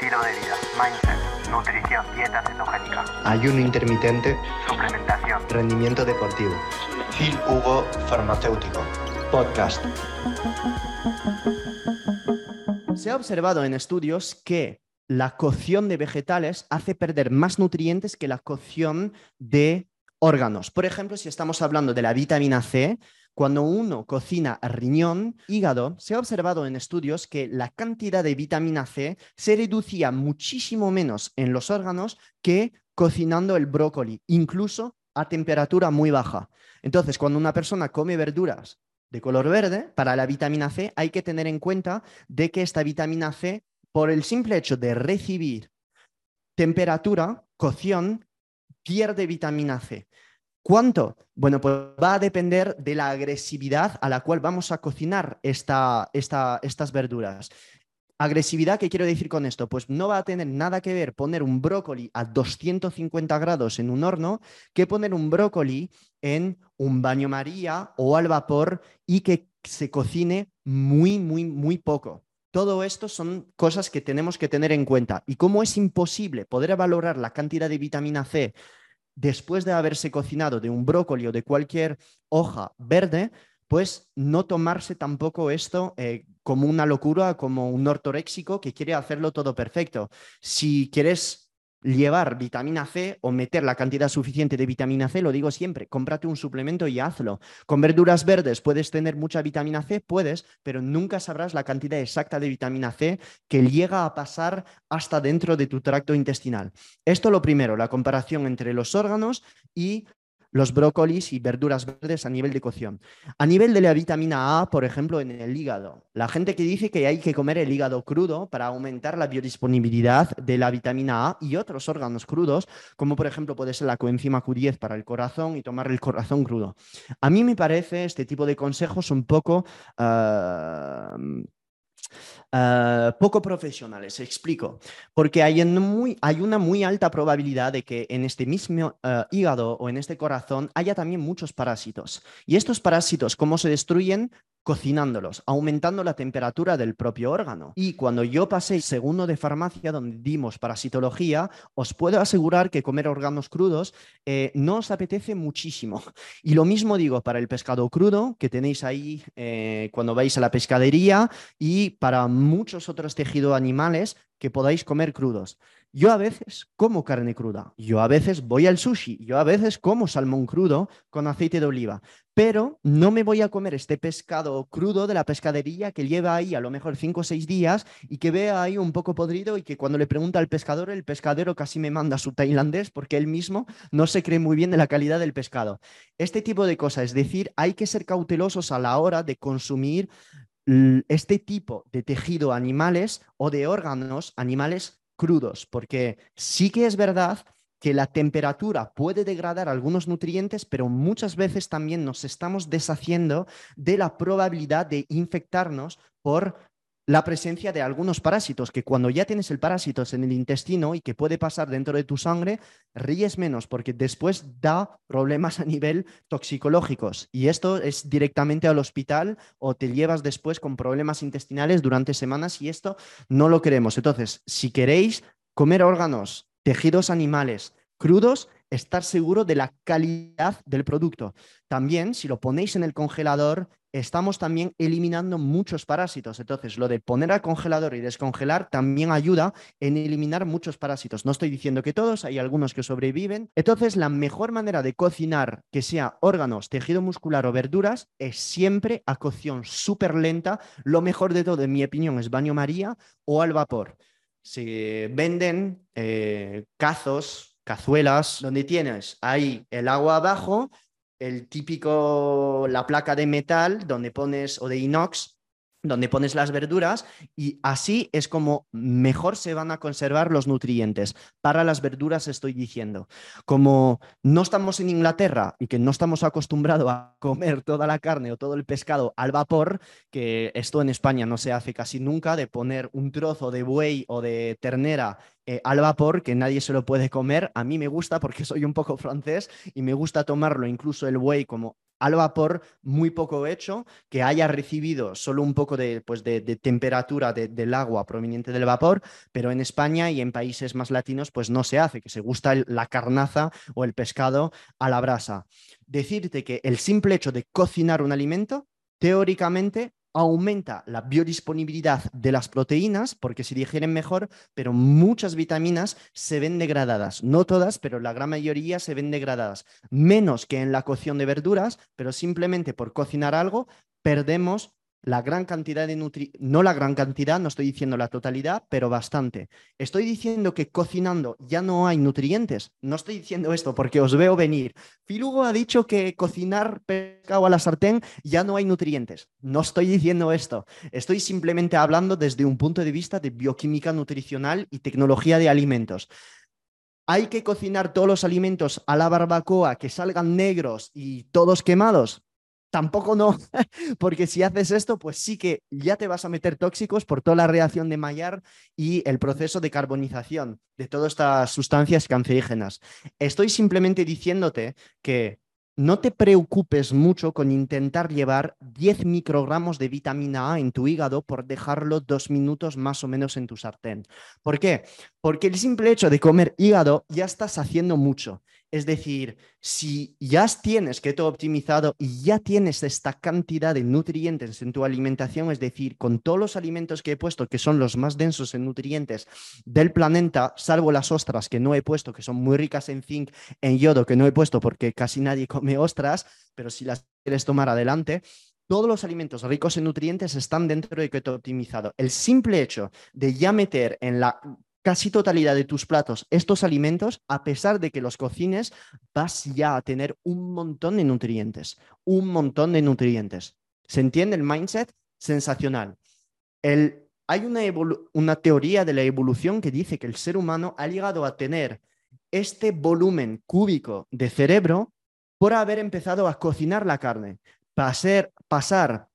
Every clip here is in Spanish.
estilo de vida, mindset, nutrición, dieta cetogénica, ayuno intermitente, suplementación, rendimiento deportivo. Phil Hugo Farmacéutico. Podcast. Se ha observado en estudios que la cocción de vegetales hace perder más nutrientes que la cocción de órganos. Por ejemplo, si estamos hablando de la vitamina C, cuando uno cocina riñón, hígado, se ha observado en estudios que la cantidad de vitamina C se reducía muchísimo menos en los órganos que cocinando el brócoli, incluso a temperatura muy baja. Entonces, cuando una persona come verduras de color verde, para la vitamina C hay que tener en cuenta de que esta vitamina C, por el simple hecho de recibir temperatura, cocción, pierde vitamina C. ¿Cuánto? Bueno, pues va a depender de la agresividad a la cual vamos a cocinar esta, estas verduras. Agresividad, ¿qué quiero decir con esto? Pues no va a tener nada que ver poner un brócoli a 250 grados en un horno que poner un brócoli en un baño María o al vapor y que se cocine muy, muy, muy poco. Todo esto son cosas que tenemos que tener en cuenta. Y como es imposible poder valorar la cantidad de vitamina C después de haberse cocinado de un brócoli o de cualquier hoja verde, pues no tomarse tampoco esto eh, como una locura, como un ortoréxico que quiere hacerlo todo perfecto. Si quieres llevar vitamina C o meter la cantidad suficiente de vitamina C, lo digo siempre, cómprate un suplemento y hazlo. Con verduras verdes puedes tener mucha vitamina C, puedes, pero nunca sabrás la cantidad exacta de vitamina C que llega a pasar hasta dentro de tu tracto intestinal. Esto lo primero, la comparación entre los órganos y los brócolis y verduras verdes a nivel de cocción. A nivel de la vitamina A, por ejemplo, en el hígado. La gente que dice que hay que comer el hígado crudo para aumentar la biodisponibilidad de la vitamina A y otros órganos crudos, como por ejemplo puede ser la coenzima Q10 para el corazón y tomar el corazón crudo. A mí me parece este tipo de consejos un poco... Ah, eh, poco profesionales. Explico. Porque hay, hay, una muy alta probabilidad de que en este mismo eh, hígado o en este corazón haya también muchos parásitos. Y estos parásitos, ¿cómo se destruyen? Cocinándolos, aumentando la temperatura del propio órgano. Y cuando yo pasé segundo de farmacia, donde dimos parasitología, os puedo asegurar que comer órganos crudos eh, no os apetece muchísimo. Y lo mismo digo para el pescado crudo que tenéis ahí eh, cuando vais a la pescadería y para muchos otros tejidos animales que podáis comer crudos. Yo a veces como carne cruda, yo a veces voy al sushi, yo a veces como salmón crudo con aceite de oliva, pero no me voy a comer este pescado crudo de la pescadería que lleva ahí a lo mejor cinco o seis días y que vea ahí un poco podrido y que cuando le pregunta al pescador, el pescadero casi me manda su tailandés porque él mismo no se cree muy bien de la calidad del pescado. Este tipo de cosas, es decir, hay que ser cautelosos a la hora de consumir este tipo de tejido animales o de órganos animales crudos, porque sí que es verdad que la temperatura puede degradar algunos nutrientes, pero muchas veces también nos estamos deshaciendo de la probabilidad de infectarnos por la presencia de algunos parásitos, que cuando ya tienes el parásito en el intestino y que puede pasar dentro de tu sangre, ríes menos porque después da problemas a nivel toxicológicos. Y esto es directamente al hospital o te llevas después con problemas intestinales durante semanas y esto no lo queremos. Entonces, si queréis comer órganos, tejidos animales crudos, estar seguro de la calidad del producto. También, si lo ponéis en el congelador, estamos también eliminando muchos parásitos. Entonces, lo de poner al congelador y descongelar también ayuda en eliminar muchos parásitos. No estoy diciendo que todos, hay algunos que sobreviven. Entonces, la mejor manera de cocinar que sea órganos, tejido muscular o verduras es siempre a cocción súper lenta. Lo mejor de todo, en mi opinión, es baño María o al vapor. Se venden eh, cazos, cazuelas, donde tienes ahí el agua abajo, el típico, la placa de metal donde pones, o de inox, donde pones las verduras y así es como mejor se van a conservar los nutrientes. Para las verduras estoy diciendo, como no estamos en Inglaterra y que no estamos acostumbrados a comer toda la carne o todo el pescado al vapor, que esto en España no se hace casi nunca, de poner un trozo de buey o de ternera eh, al vapor, que nadie se lo puede comer. A mí me gusta porque soy un poco francés y me gusta tomarlo incluso el whey como al vapor muy poco hecho, que haya recibido solo un poco de, pues de, temperatura del agua proveniente del vapor, pero en España y en países más latinos pues no se hace, que se gusta la carnaza o el pescado a la brasa. Decirte que el simple hecho de cocinar un alimento, teóricamente aumenta la biodisponibilidad de las proteínas porque se digieren mejor, pero muchas vitaminas se ven degradadas. No todas, pero la gran mayoría se ven degradadas. Menos que en la cocción de verduras, pero simplemente por cocinar algo perdemos la gran cantidad de nutrientes, no la gran cantidad, no estoy diciendo la totalidad, pero bastante. Estoy diciendo que cocinando ya no hay nutrientes. No estoy diciendo esto porque os veo venir. Filugo ha dicho que cocinar pescado a la sartén ya no hay nutrientes. No estoy diciendo esto. Estoy simplemente hablando desde un punto de vista de bioquímica nutricional y tecnología de alimentos. ¿Hay que cocinar todos los alimentos a la barbacoa que salgan negros y todos quemados? Tampoco no, porque si haces esto, pues sí que ya te vas a meter tóxicos por toda la reacción de Maillard y el proceso de carbonización de todas estas sustancias cancerígenas. Estoy simplemente diciéndote que no te preocupes mucho con intentar llevar 10 microgramos de vitamina A en tu hígado por dejarlo dos minutos más o menos en tu sartén. ¿Por qué? Porque el simple hecho de comer hígado ya estás haciendo mucho. Es decir, si ya tienes keto optimizado y ya tienes esta cantidad de nutrientes en tu alimentación, es decir, con todos los alimentos que he puesto, que son los más densos en nutrientes del planeta, salvo las ostras que no he puesto, que son muy ricas en zinc, en yodo, que no he puesto porque casi nadie come ostras, pero si las quieres tomar adelante, todos los alimentos ricos en nutrientes están dentro de keto optimizado. El simple hecho de ya meter en la casi totalidad de tus platos estos alimentos, a pesar de que los cocines, vas ya a tener un montón de nutrientes, un montón de nutrientes. ¿Se entiende el mindset? Sensacional. El, hay una, una teoría de la evolución que dice que el ser humano ha llegado a tener este volumen cúbico de cerebro por haber empezado a cocinar la carne, pasar, pasar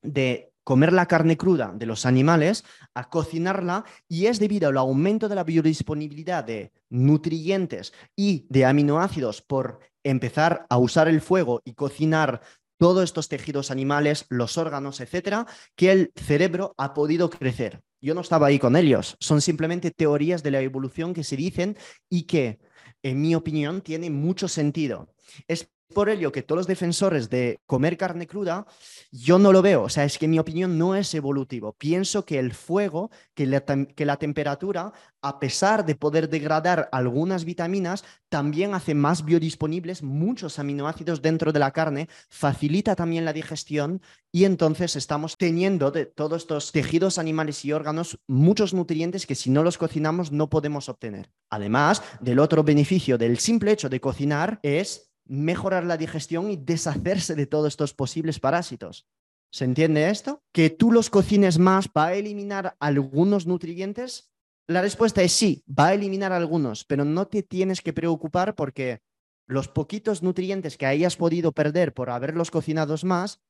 de comer la carne cruda de los animales a cocinarla y es debido al aumento de la biodisponibilidad de nutrientes y de aminoácidos por empezar a usar el fuego y cocinar todos estos tejidos animales, los órganos, etcétera, que el cerebro ha podido crecer. Yo no estaba ahí con ellos, son simplemente teorías de la evolución que se dicen y que, en mi opinión, tienen mucho sentido. Es por ello que todos los defensores de comer carne cruda, yo no lo veo. O sea, es que mi opinión no es evolutivo. Pienso que el fuego, que la, que la temperatura, a pesar de poder degradar algunas vitaminas, también hace más biodisponibles muchos aminoácidos dentro de la carne, facilita también la digestión y entonces estamos teniendo de todos estos tejidos animales y órganos muchos nutrientes que si no los cocinamos no podemos obtener. Además, del otro beneficio del simple hecho de cocinar es mejorar la digestión y deshacerse de todos estos posibles parásitos. ¿Se entiende esto? ¿Que tú los cocines más va a eliminar algunos nutrientes? La respuesta es sí, va a eliminar algunos, pero no te tienes que preocupar porque los poquitos nutrientes que hayas podido perder por haberlos cocinados más,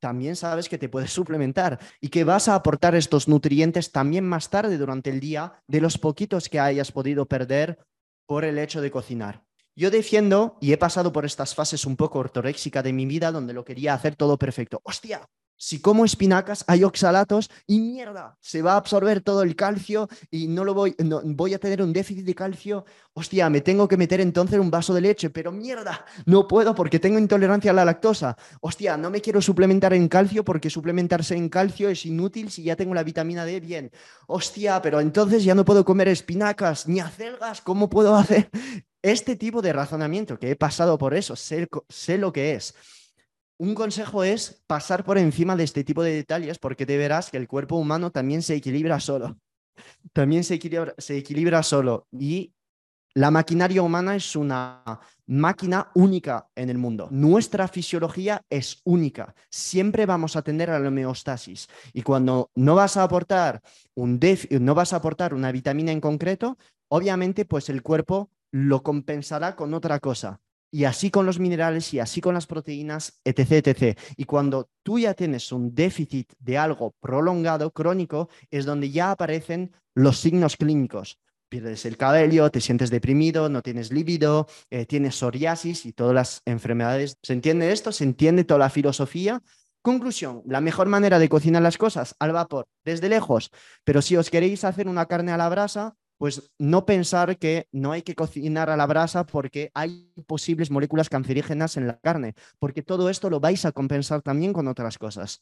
también sabes que te puedes suplementar y que vas a aportar estos nutrientes también más tarde durante el día de los poquitos que hayas podido perder por el hecho de cocinar. Yo defiendo, y he pasado por estas fases un poco ortoréxica de mi vida, donde lo quería hacer todo perfecto. ¡Hostia! Si como espinacas hay oxalatos y mierda, se va a absorber todo el calcio y no lo voy, voy a tener un déficit de calcio. Hostia, me tengo que meter entonces un vaso de leche, pero mierda, no puedo porque tengo intolerancia a la lactosa. Hostia, no me quiero suplementar en calcio porque suplementarse en calcio es inútil si ya tengo la vitamina D bien. Hostia, pero entonces ya no puedo comer espinacas ni acelgas, ¿cómo puedo hacer? Este tipo de razonamiento, que he pasado por eso, sé, lo que es. Un consejo es pasar por encima de este tipo de detalles porque te verás que el cuerpo humano también se equilibra solo. También se equilibra, solo. Y la maquinaria humana es una máquina única en el mundo. Nuestra fisiología es única. Siempre vamos a tener a la homeostasis. Y cuando no vas a aportar un no vas a aportar una vitamina en concreto, obviamente pues el cuerpo lo compensará con otra cosa. Y así con los minerales y así con las proteínas, etc, etc. Y cuando tú ya tienes un déficit de algo prolongado, crónico, es donde ya aparecen los signos clínicos. pierdes el cabello, te sientes deprimido, no tienes líbido, eh, tienes psoriasis y todas las enfermedades. ¿Se entiende esto? ¿Se entiende toda la filosofía? Conclusión, la mejor manera de cocinar las cosas al vapor, desde lejos, pero si os queréis hacer una carne a la brasa, pues no pensar que no hay que cocinar a la brasa porque hay posibles moléculas cancerígenas en la carne, porque todo esto lo vais a compensar también con otras cosas.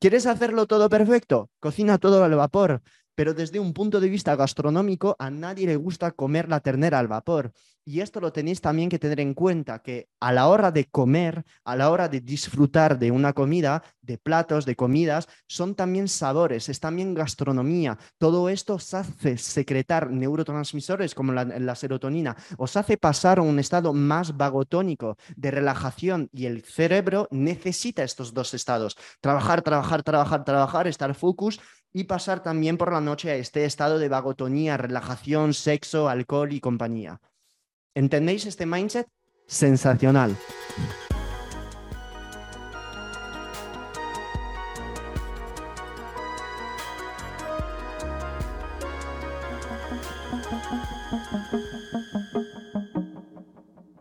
¿Quieres hacerlo todo perfecto? Cocina todo al vapor pero desde un punto de vista gastronómico a nadie le gusta comer la ternera al vapor. Y esto lo tenéis también que tener en cuenta, que a la hora de comer, a la hora de disfrutar de una comida, de platos, de comidas, son también sabores, es también gastronomía. Todo esto os hace secretar neurotransmisores como la, la serotonina, os hace pasar a un estado más vagotónico de relajación y el cerebro necesita estos dos estados. Trabajar, trabajar, trabajar, trabajar, estar focus y pasar también por la noche a este estado de vagotonía, relajación, sexo, alcohol y compañía. ¿Entendéis este mindset? Sensacional.